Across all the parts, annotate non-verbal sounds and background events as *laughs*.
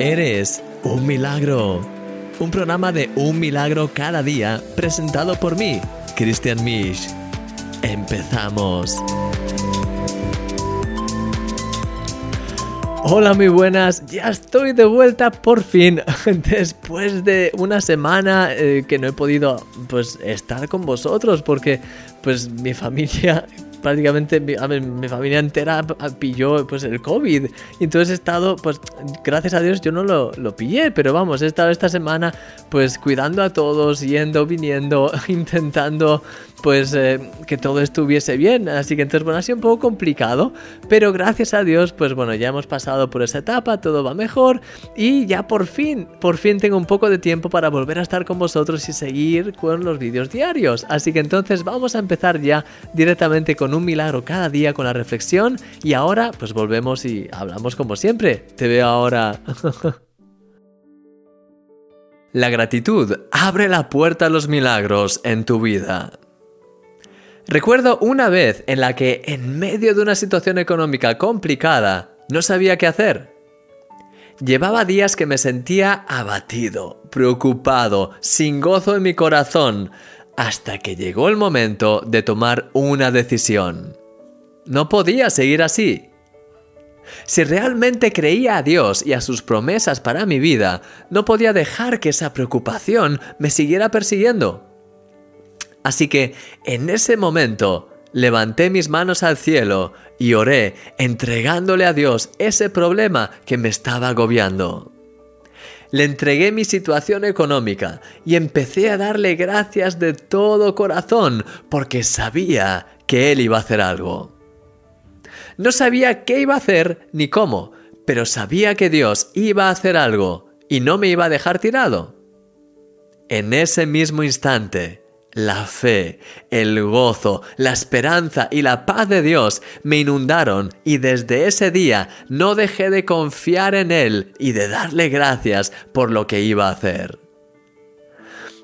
Eres un milagro. Un programa de un milagro cada día presentado por mí, Christian Misch. Empezamos. Hola, muy buenas. Ya estoy de vuelta por fin. *laughs* Después de una semana eh, que no he podido pues estar con vosotros porque pues mi familia prácticamente mi, mi, familia entera pilló pues el COVID. Y entonces he estado, pues gracias a Dios yo no lo, lo, pillé, pero vamos, he estado esta semana pues cuidando a todos, yendo, viniendo, *laughs* intentando pues eh, que todo estuviese bien. Así que entonces bueno, ha sido un poco complicado, pero gracias a Dios pues bueno, ya hemos pasado por esa etapa, todo va mejor y ya por fin, por fin tengo un poco de tiempo para volver a estar con vosotros y seguir con los vídeos diarios. Así que entonces vamos a empezar ya directamente con un milagro cada día con la reflexión y ahora pues volvemos y hablamos como siempre. Te veo ahora. *laughs* La gratitud abre la puerta a los milagros en tu vida. Recuerdo una vez en la que en medio de una situación económica complicada no sabía qué hacer. Llevaba días que me sentía abatido, preocupado, sin gozo en mi corazón, hasta que llegó el momento de tomar una decisión. No podía seguir así. Si realmente creía a Dios y a sus promesas para mi vida, no podía dejar que esa preocupación me siguiera persiguiendo. Así que en ese momento levanté mis manos al cielo y oré entregándole a Dios ese problema que me estaba agobiando. Le entregué mi situación económica y empecé a darle gracias de todo corazón porque sabía que él iba a hacer algo. No sabía qué iba a hacer ni cómo, pero sabía que Dios iba a hacer algo y no me iba a dejar tirado. En ese mismo instante, la fe, el gozo, la esperanza y la paz de Dios me inundaron y desde ese día no dejé de confiar en Él y de darle gracias por lo que iba a hacer.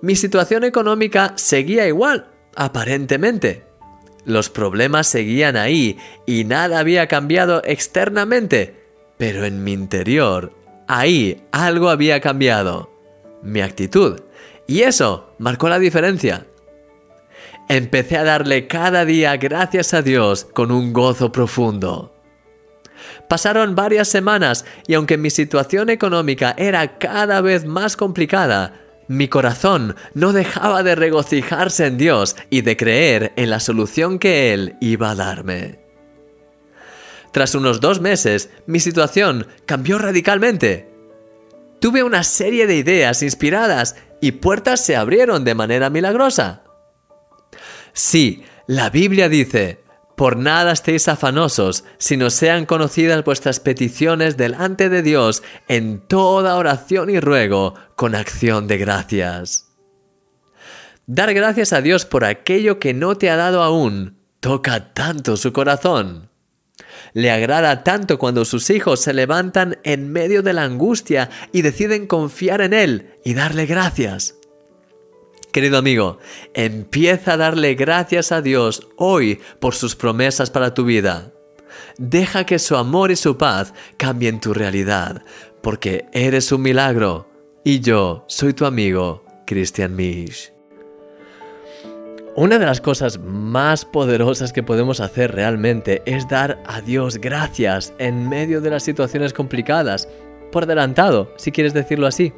Mi situación económica seguía igual, aparentemente. Los problemas seguían ahí y nada había cambiado externamente, pero en mi interior, ahí algo había cambiado. Mi actitud. Y eso marcó la diferencia. Empecé a darle cada día gracias a Dios con un gozo profundo. Pasaron varias semanas y aunque mi situación económica era cada vez más complicada, mi corazón no dejaba de regocijarse en Dios y de creer en la solución que Él iba a darme. Tras unos dos meses, mi situación cambió radicalmente. Tuve una serie de ideas inspiradas y puertas se abrieron de manera milagrosa. Sí, la Biblia dice, por nada estéis afanosos, sino sean conocidas vuestras peticiones delante de Dios en toda oración y ruego, con acción de gracias. Dar gracias a Dios por aquello que no te ha dado aún toca tanto su corazón. Le agrada tanto cuando sus hijos se levantan en medio de la angustia y deciden confiar en Él y darle gracias. Querido amigo, empieza a darle gracias a Dios hoy por sus promesas para tu vida. Deja que su amor y su paz cambien tu realidad, porque eres un milagro y yo soy tu amigo, Christian Misch. Una de las cosas más poderosas que podemos hacer realmente es dar a Dios gracias en medio de las situaciones complicadas, por adelantado, si quieres decirlo así.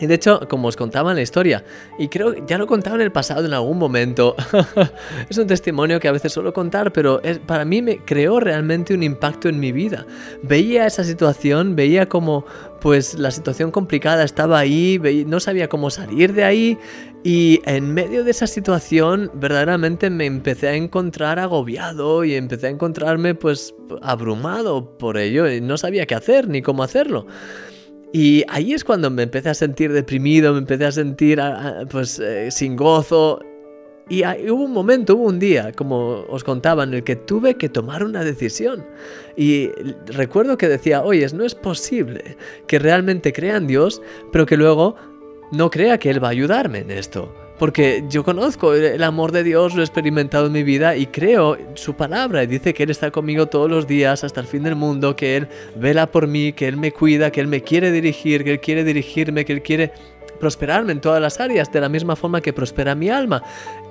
Y de hecho, como os contaba en la historia, y creo ya lo contaba en el pasado en algún momento, *laughs* es un testimonio que a veces suelo contar, pero es, para mí me creó realmente un impacto en mi vida. Veía esa situación, veía como pues la situación complicada estaba ahí, no sabía cómo salir de ahí y en medio de esa situación verdaderamente me empecé a encontrar agobiado y empecé a encontrarme pues abrumado por ello y no sabía qué hacer ni cómo hacerlo. Y ahí es cuando me empecé a sentir deprimido, me empecé a sentir pues eh, sin gozo. Y hubo un momento, hubo un día, como os contaba, en el que tuve que tomar una decisión. Y recuerdo que decía, oye, no es posible que realmente crean Dios, pero que luego no crea que Él va a ayudarme en esto. Porque yo conozco el amor de Dios, lo he experimentado en mi vida y creo su palabra. Dice que Él está conmigo todos los días hasta el fin del mundo, que Él vela por mí, que Él me cuida, que Él me quiere dirigir, que Él quiere dirigirme, que Él quiere prosperarme en todas las áreas de la misma forma que prospera mi alma.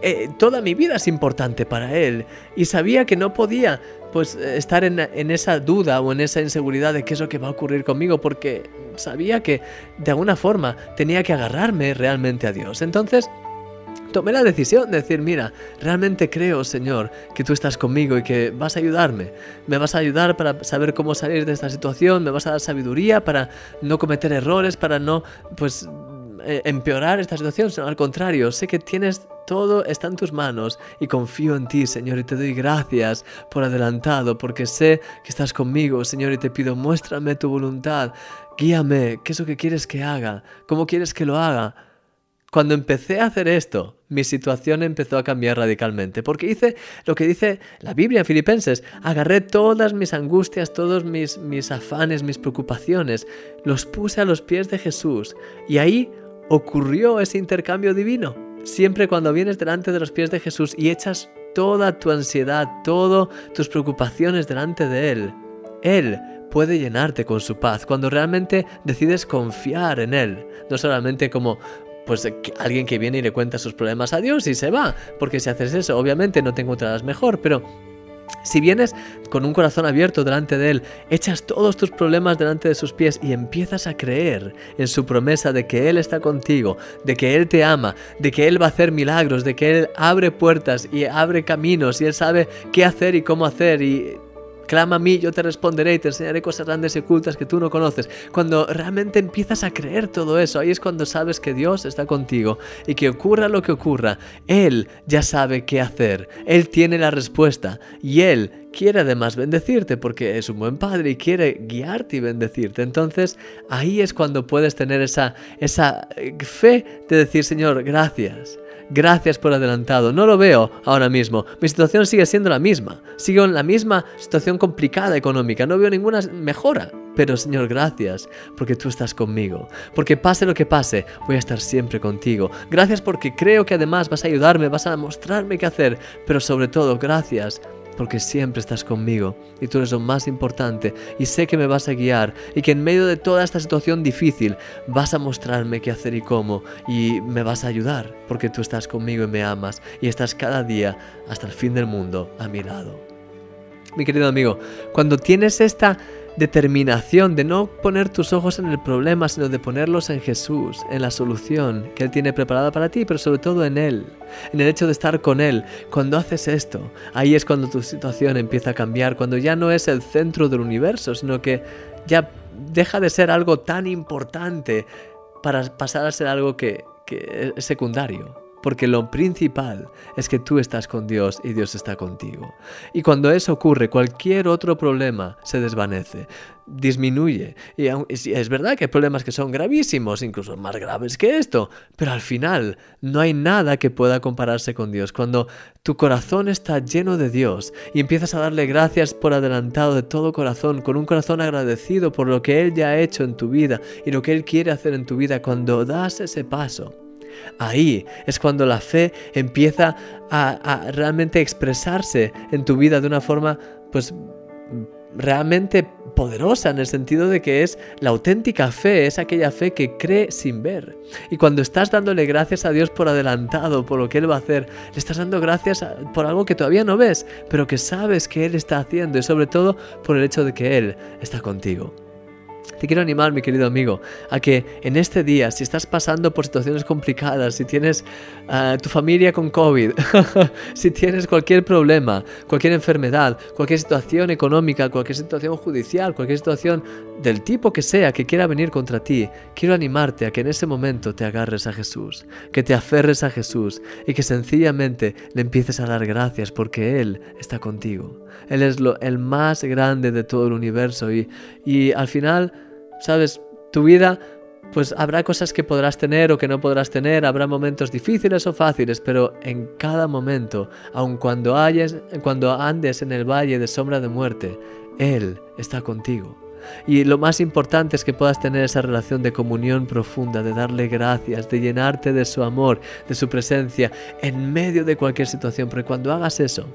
Eh, toda mi vida es importante para Él y sabía que no podía pues estar en, en, esa duda o en esa inseguridad de qué es lo que va a ocurrir conmigo porque sabía que de alguna forma tenía que agarrarme realmente a Dios. Entonces tomé la decisión de decir, mira, realmente creo, Señor, que tú estás conmigo y que vas a ayudarme. Me vas a ayudar para saber cómo salir de esta situación, me vas a dar sabiduría para no cometer errores, para no, pues, eh, empeorar esta situación, sino al contrario, sé que tienes todo está en tus manos y confío en ti, Señor, y te doy gracias por adelantado, porque sé que estás conmigo, Señor, y te pido, muéstrame tu voluntad, guíame, qué es lo que quieres que haga, cómo quieres que lo haga. Cuando empecé a hacer esto, mi situación empezó a cambiar radicalmente, porque hice lo que dice la Biblia en Filipenses, agarré todas mis angustias, todos mis, mis afanes, mis preocupaciones, los puse a los pies de Jesús, y ahí ocurrió ese intercambio divino. Siempre cuando vienes delante de los pies de Jesús y echas toda tu ansiedad, todas tus preocupaciones delante de Él, Él puede llenarte con su paz cuando realmente decides confiar en Él, no solamente como pues alguien que viene y le cuenta sus problemas a Dios y se va, porque si haces eso, obviamente no te encontrarás mejor, pero si vienes con un corazón abierto delante de Él, echas todos tus problemas delante de sus pies y empiezas a creer en su promesa de que Él está contigo, de que Él te ama, de que Él va a hacer milagros, de que Él abre puertas y abre caminos y Él sabe qué hacer y cómo hacer y Clama a mí, yo te responderé y te enseñaré cosas grandes y ocultas que tú no conoces. Cuando realmente empiezas a creer todo eso, ahí es cuando sabes que Dios está contigo y que ocurra lo que ocurra, Él ya sabe qué hacer. Él tiene la respuesta y Él quiere además bendecirte porque es un buen padre y quiere guiarte y bendecirte. Entonces ahí es cuando puedes tener esa, esa eh, fe de decir, Señor, gracias. Gracias por adelantado. No lo veo ahora mismo. Mi situación sigue siendo la misma. Sigo en la misma situación complicada económica. No veo ninguna mejora. Pero Señor, gracias porque tú estás conmigo. Porque pase lo que pase, voy a estar siempre contigo. Gracias porque creo que además vas a ayudarme, vas a mostrarme qué hacer. Pero sobre todo, gracias porque siempre estás conmigo y tú eres lo más importante y sé que me vas a guiar y que en medio de toda esta situación difícil vas a mostrarme qué hacer y cómo y me vas a ayudar porque tú estás conmigo y me amas y estás cada día hasta el fin del mundo a mi lado. Mi querido amigo, cuando tienes esta determinación de no poner tus ojos en el problema, sino de ponerlos en Jesús, en la solución que Él tiene preparada para ti, pero sobre todo en Él, en el hecho de estar con Él. Cuando haces esto, ahí es cuando tu situación empieza a cambiar, cuando ya no es el centro del universo, sino que ya deja de ser algo tan importante para pasar a ser algo que, es secundario porque lo principal es que tú estás con Dios y Dios está contigo. Y cuando eso ocurre, cualquier otro problema se desvanece, disminuye. Y es verdad que hay problemas que son gravísimos, incluso más graves que esto, pero al final no hay nada que pueda compararse con Dios. Cuando tu corazón está lleno de Dios y empiezas a darle gracias por adelantado de todo corazón, con un corazón agradecido por lo que Él ya ha hecho en tu vida y lo que Él quiere hacer en tu vida, cuando das ese paso, Ahí es cuando la fe empieza a, realmente expresarse en tu vida de una forma, pues, realmente poderosa en el sentido de que es la auténtica fe, es aquella fe que cree sin ver. Y cuando estás dándole gracias a Dios por adelantado, por lo que Él va a hacer, le estás dando gracias por algo que todavía no ves, pero que sabes que Él está haciendo y sobre todo por el hecho de que Él está contigo. Te quiero animar, mi querido amigo, a que en este día, si estás pasando por situaciones complicadas, si tienes a tu familia con COVID, *laughs* si tienes cualquier problema, cualquier enfermedad, cualquier situación económica, cualquier situación judicial, cualquier situación del tipo que sea que quiera venir contra ti, quiero animarte a que en ese momento te agarres a Jesús, que te aferres a Jesús y que sencillamente le empieces a dar gracias porque Él está contigo. Él es lo, el más grande de todo el universo y, y al final sabes, tu vida pues habrá cosas que podrás tener o que no podrás tener, habrá momentos difíciles o fáciles, pero en cada momento, aun cuando, hayas, cuando andes en el valle de sombra de muerte, Él está contigo. Y lo más importante es que puedas tener esa relación de comunión profunda, de darle gracias, de llenarte de su amor, de su presencia en medio de cualquier situación. Porque cuando hagas eso,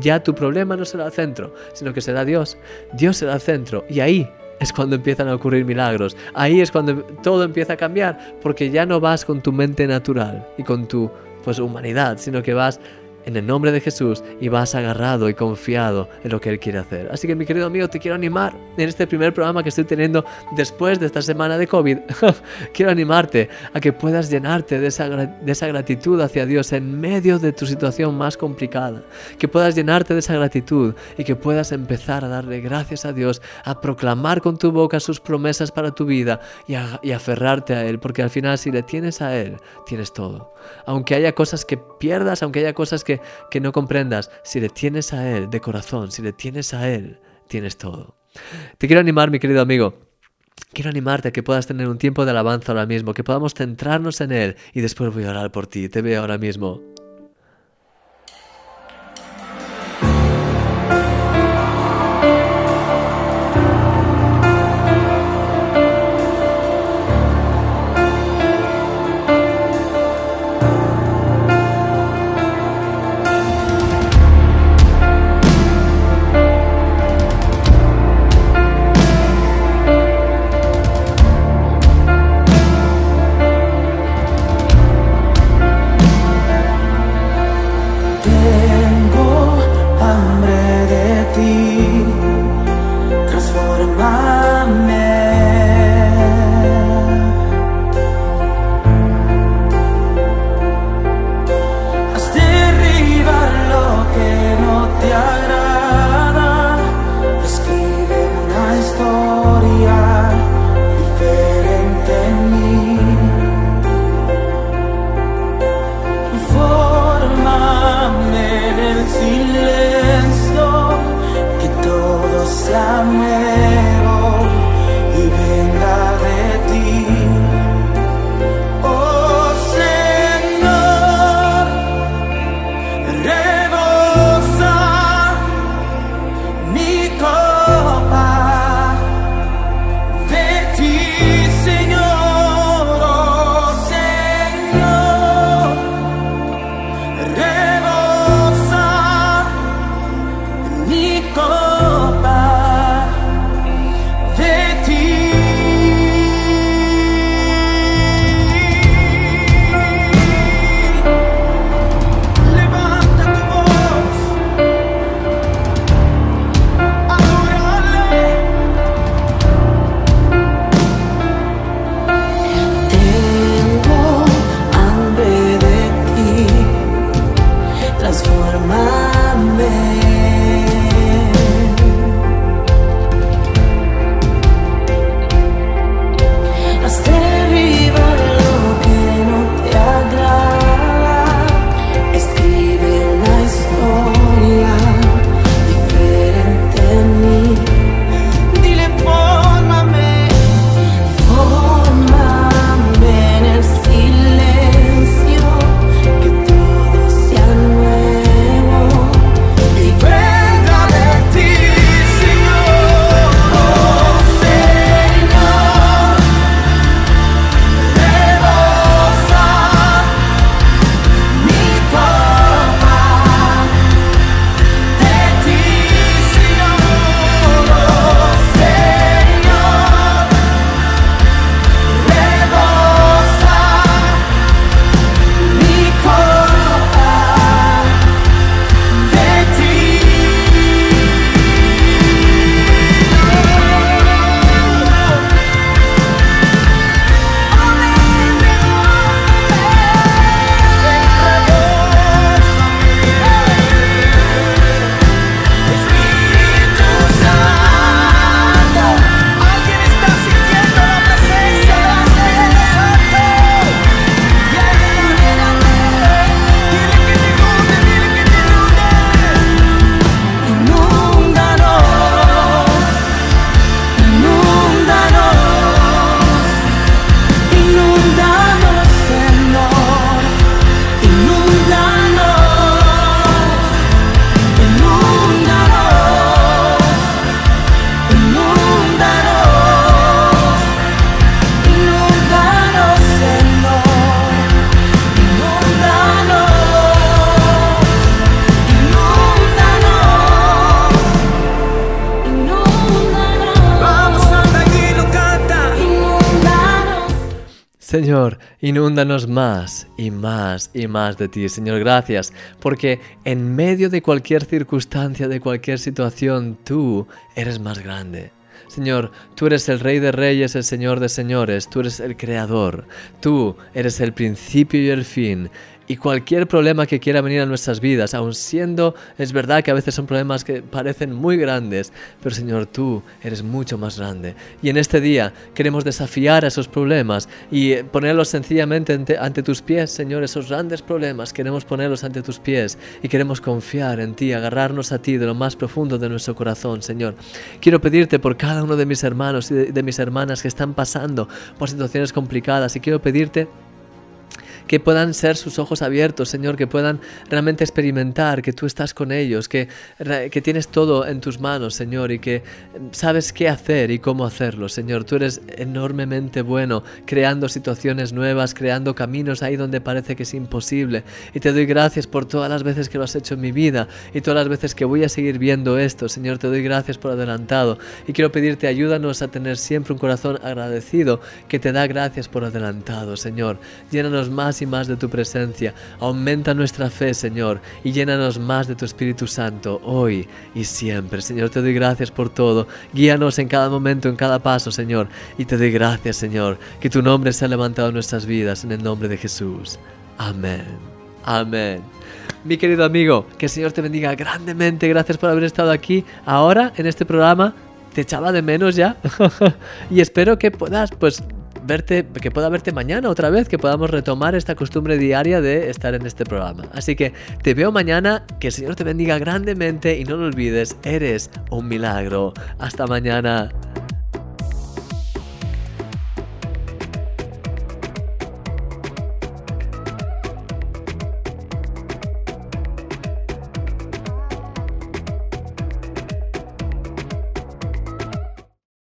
ya tu problema no será el centro, sino que será Dios. Dios será el centro. Y ahí es cuando empiezan a ocurrir milagros. Ahí es cuando todo empieza a cambiar, porque ya no vas con tu mente natural y con tu pues humanidad, sino que vas en el nombre de Jesús y vas agarrado y confiado en lo que Él quiere hacer. Así que mi querido amigo, te quiero animar en este primer programa que estoy teniendo después de esta semana de COVID. *laughs* quiero animarte a que puedas llenarte de esa, de esa gratitud hacia Dios en medio de tu situación más complicada. Que puedas llenarte de esa gratitud y que puedas empezar a darle gracias a Dios, a proclamar con tu boca sus promesas para tu vida y, a, y aferrarte a Él, porque al final si le tienes a Él, tienes todo. Aunque haya cosas que pierdas, aunque haya cosas que que, no comprendas, si le tienes a Él de corazón, si le tienes a Él, tienes todo. Te quiero animar, mi querido amigo. Quiero animarte a que puedas tener un tiempo de alabanza ahora mismo, que podamos centrarnos en Él y después voy a orar por ti. Te veo ahora mismo. el silencio que todo se amemos. Señor, inúndanos más y más y más de ti. Señor, gracias, porque en medio de cualquier circunstancia, de cualquier situación, tú eres más grande. Señor, tú eres el Rey de Reyes, el Señor de Señores, tú eres el Creador, tú eres el principio y el fin, y cualquier problema que quiera venir a nuestras vidas, aun siendo, es verdad que a veces son problemas que parecen muy grandes, pero Señor, tú eres mucho más grande. Y en este día queremos desafiar a esos problemas y ponerlos sencillamente ante, tus pies, Señor, esos grandes problemas, queremos ponerlos ante tus pies y queremos confiar en ti, agarrarnos a ti de lo más profundo de nuestro corazón, Señor. Quiero pedirte por cada uno de mis hermanos y de mis hermanas que están pasando por situaciones complicadas y quiero pedirte que puedan ser sus ojos abiertos, Señor, que puedan realmente experimentar que tú estás con ellos, que, que tienes todo en tus manos, Señor, y que sabes qué hacer y cómo hacerlo, Señor. Tú eres enormemente bueno, creando situaciones nuevas, creando caminos ahí donde parece que es imposible. Y te doy gracias por todas las veces que lo has hecho en mi vida y todas las veces que voy a seguir viendo esto, Señor. Te doy gracias por adelantado. Y quiero pedirte, ayúdanos a tener siempre un corazón agradecido que te da gracias por adelantado, Señor. Llénanos más y más de tu presencia. Aumenta nuestra fe, Señor, y llénanos más de tu Espíritu Santo hoy y siempre. Señor, te doy gracias por todo. Guíanos en cada momento, en cada paso, Señor. Y te doy gracias, Señor, que tu nombre se ha levantado en nuestras vidas, en el nombre de Jesús. Amén. Amén. Mi querido amigo, que el Señor te bendiga grandemente. Gracias por haber estado aquí ahora en este programa. Te echaba de menos ya. *laughs* y espero que puedas, pues, verte, que pueda verte mañana otra vez, que podamos retomar esta costumbre diaria de estar en este programa. Así que te veo mañana, que el Señor te bendiga grandemente y no lo olvides, eres un milagro. Hasta mañana.